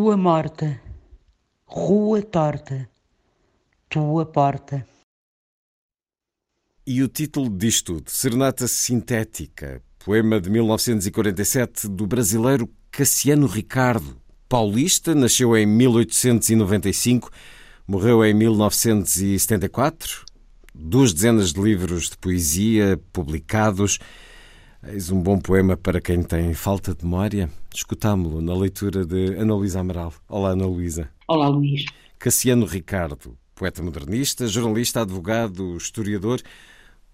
Lua morta, rua torta, tua porta. E o título diz tudo: Serenata Sintética, poema de 1947 do brasileiro Cassiano Ricardo. Paulista, nasceu em 1895, morreu em 1974. Duas dezenas de livros de poesia publicados. Eis um bom poema para quem tem falta de memória. Escutámo-lo na leitura de Ana Luísa Amaral. Olá, Ana Luísa. Olá, Luís. Cassiano Ricardo, poeta modernista, jornalista, advogado, historiador,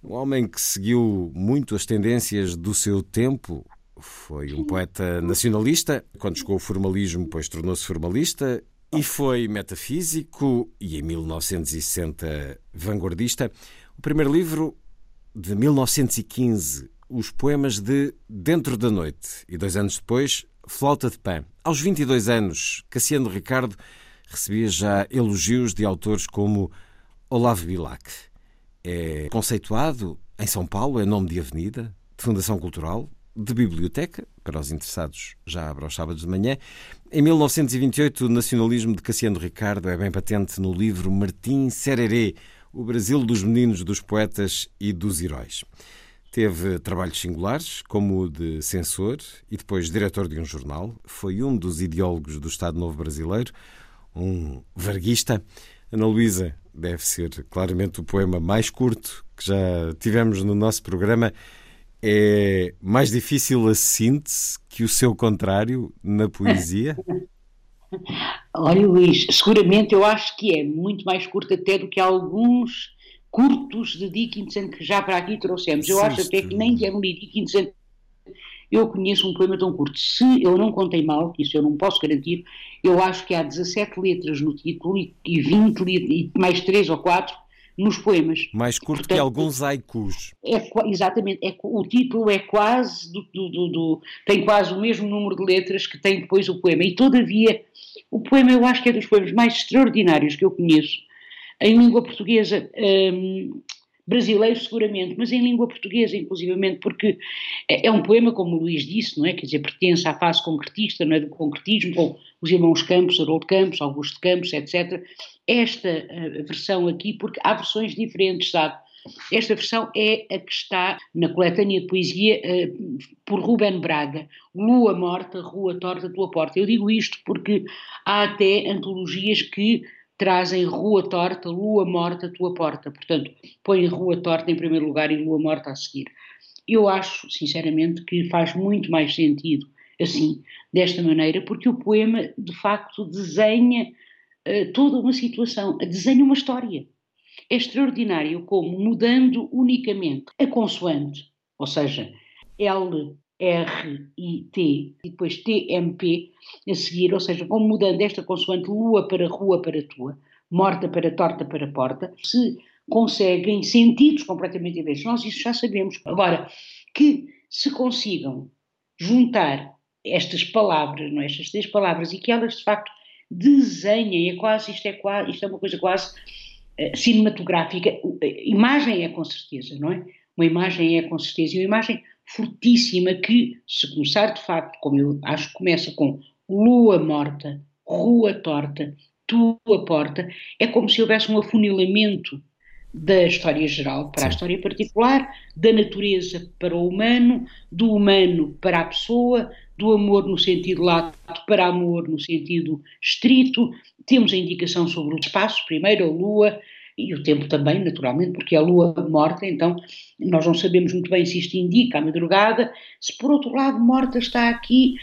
um homem que seguiu muito as tendências do seu tempo. Foi um poeta nacionalista, quando chegou ao formalismo, pois tornou-se formalista, e foi metafísico e, em 1960, vanguardista. O primeiro livro, de 1915, os poemas de Dentro da Noite e dois anos depois, Flauta de Pã. Aos 22 anos, Cassiano Ricardo recebia já elogios de autores como Olavo Bilac. É conceituado em São Paulo, é nome de avenida, de fundação cultural, de biblioteca, para os interessados já abre aos sábados de manhã. Em 1928, o nacionalismo de Cassiano Ricardo é bem patente no livro Martim Sererê, O Brasil dos Meninos, dos Poetas e dos Heróis. Teve trabalhos singulares, como o de censor e depois diretor de um jornal. Foi um dos ideólogos do Estado Novo Brasileiro, um varguista. Ana Luísa deve ser claramente o poema mais curto que já tivemos no nosso programa. É mais difícil a síntese que o seu contrário na poesia? Olha, Luís, seguramente eu acho que é muito mais curto até do que alguns curtos de Dickinson que já para aqui trouxemos. Eu acho até que nem de Emily Dickinson eu conheço um poema tão curto. Se eu não contei mal, isso eu não posso garantir, eu acho que há 17 letras no título e, 20 e mais 3 ou 4 nos poemas. Mais curto Portanto, que alguns haikus. É, exatamente, é, o título é quase do, do, do, do, tem quase o mesmo número de letras que tem depois o poema. E todavia, o poema eu acho que é dos poemas mais extraordinários que eu conheço em língua portuguesa. Hum, brasileiro seguramente, mas em língua portuguesa inclusivamente, porque é, é, um poema, como o Luís disse, não é? Quer dizer, pertence à fase concretista, não é? Do concretismo, com os irmãos Campos, Haroldo Campos, Augusto Campos, etc. Esta uh, versão aqui, porque há versões diferentes, sabe? Esta versão é a que está na coletânea de poesia uh, por Ruben Braga, Lua Morta, Rua Torta, Tua Porta. Eu digo isto porque há até antologias que trazem Rua Torta, Lua Morta, Tua Porta. Portanto, põe Rua Torta em primeiro lugar e Lua Morta a seguir. Eu acho, sinceramente, que faz muito mais sentido assim, desta maneira, porque o poema, de facto, desenha uh, toda uma situação, desenha uma história. É extraordinário como, mudando unicamente a consoante, ou seja, L, R I T e depois T M P a seguir, ou seja, como mudando esta consoante lua para rua para tua, morta para torta para porta, se conseguem sentidos completamente diferentes. Nós isso já sabemos. Agora, que se consigam juntar estas palavras, não é? estas três palavras, e que elas de facto desenhem, é quase, isto é, quase, isto é uma coisa quase uh, cinematográfica. A imagem é com certeza, não é? Uma imagem é com certeza, e uma imagem fortíssima que, se começar de facto, como eu acho que começa com lua morta, rua torta, tua porta, é como se houvesse um afunilamento da história geral para Sim. a história particular, da natureza para o humano, do humano para a pessoa, do amor no sentido lato para amor no sentido estrito. Temos a indicação sobre o espaço, primeiro a lua, e o tempo também, naturalmente, porque é a lua morta, então nós não sabemos muito bem se isto indica a madrugada, se por outro lado morta está aqui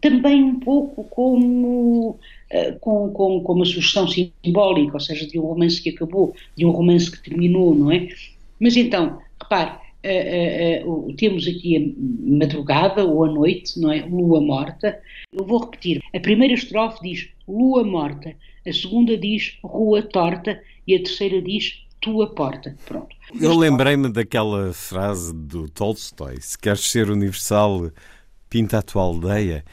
também um pouco como, uh, com, com, com uma sugestão simbólica, ou seja, de um romance que acabou, de um romance que terminou, não é? Mas então, repare, uh, uh, temos aqui a madrugada ou a noite, não é? Lua morta. Eu vou repetir. A primeira estrofe diz lua morta, a segunda diz rua torta e a terceira diz tua porta. Pronto. Eu lembrei-me daquela frase do Tolstói: se queres ser universal, pinta a tua aldeia,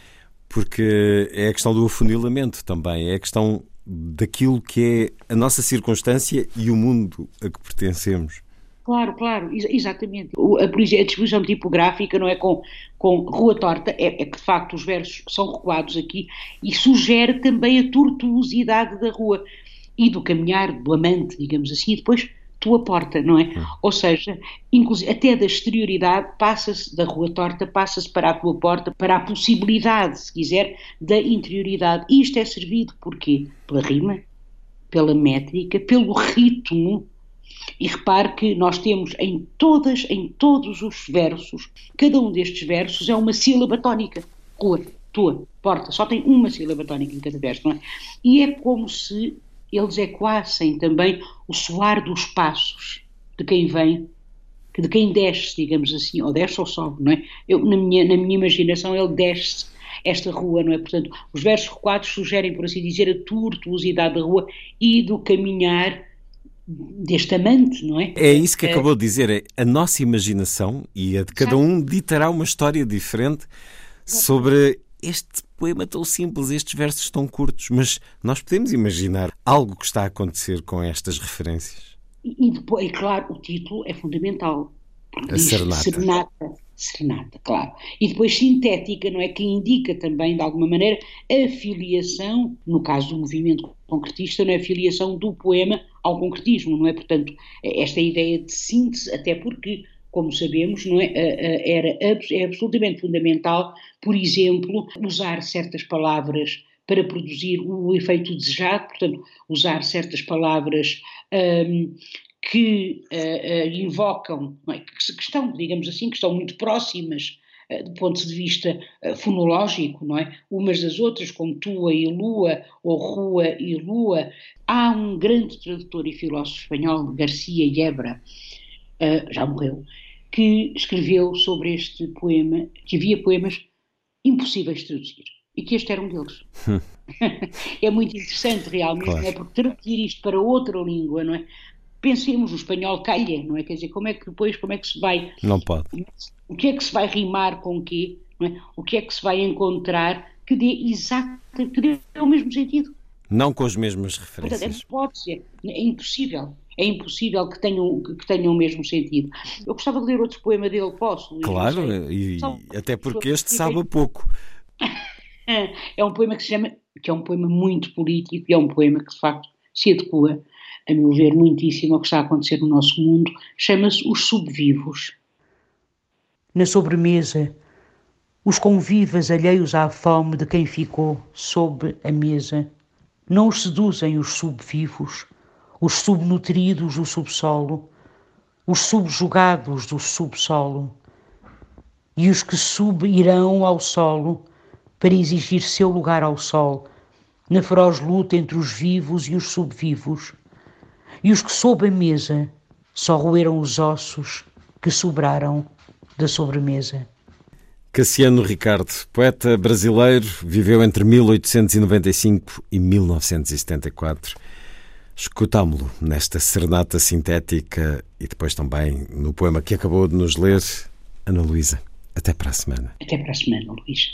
porque é a questão do afunilamento também, é a questão daquilo que é a nossa circunstância e o mundo a que pertencemos. Claro, claro, ex exatamente. A, a distribuição tipográfica não é com, com rua torta, é, é, que de facto os versos são recuados aqui e sugere também a tortuosidade da rua e do caminhar do amante, digamos assim, e depois tua porta, não é? Hum. Ou seja, até da exterioridade passa-se da rua torta, passa-se para a tua porta, para a possibilidade, se quiser, da interioridade. E isto é servido por quê? Pela rima, pela métrica, pelo ritmo. E repare que nós temos em todas, em todos os versos, cada um destes versos é uma sílaba tónica. Rua, tua, porta, só tem uma sílaba tónica em cada verso, não é? E é como se eles ecoassem também o soar dos passos de quem vem, de quem desce, digamos assim, ou desce ou sobe, não é? Eu, na, minha, na minha imaginação, ele desce esta rua, não é? Portanto, os versos recuados sugerem, por assim dizer, a tortuosidade da rua e do caminhar deste amante, não é? É isso que é. acabou de dizer, é a nossa imaginação e a de cada um ditará uma história diferente sobre este poema tão simples, estes versos tão curtos, mas nós podemos imaginar algo que está a acontecer com estas referências. E, e depois, é claro, o título é fundamental. A serenata. serenata. Serenata, claro. E depois sintética, não é? Que indica também, de alguma maneira, a filiação, no caso do movimento concretista, não é? A filiação do poema ao concretismo, não é? Portanto, esta ideia de síntese, até porque como sabemos, não é, era, é absolutamente fundamental, por exemplo, usar certas palavras para produzir o efeito desejado, portanto, usar certas palavras um, que uh, uh, invocam, é, que, que, estão, digamos assim, que estão muito próximas uh, do ponto de vista fonológico, não é? Umas das outras, como tua e lua, ou rua e lua. Há um grande tradutor e filósofo espanhol, Garcia Yebra, já morreu, que escreveu sobre este poema, que havia poemas impossíveis de traduzir e que este era um deles. é muito interessante realmente, claro. não é? Porque traduzir isto para outra língua, não é? Pensemos, o espanhol calha, não é? Quer dizer, como é que depois, como é que se vai... Não pode. O que é que se vai rimar com o quê? É? O que é que se vai encontrar que dê exato, que dê o mesmo sentido? Não com as mesmas referências. Portanto, é, pode ser, é impossível é impossível que tenham, que tenham o mesmo sentido. Eu gostava de ler outro poema dele, posso? Claro, e, até porque este sabe pouco. É um poema que se chama, que é um poema muito político e é um poema que de facto se adequa, a meu ver, muitíssimo ao que está a acontecer no nosso mundo. Chama-se Os Subvivos. Na sobremesa, os convivas alheios à fome de quem ficou sob a mesa, não os seduzem os subvivos, os subnutridos do subsolo, os subjugados do subsolo, e os que subirão ao solo para exigir seu lugar ao sol, na feroz luta entre os vivos e os subvivos, e os que sob a mesa só roeram os ossos que sobraram da sobremesa. Cassiano Ricardo, poeta brasileiro, viveu entre 1895 e 1974. Escutámo-lo nesta serenata sintética e depois também no poema que acabou de nos ler, Ana Luísa. Até para a semana. Até para a semana, Luís.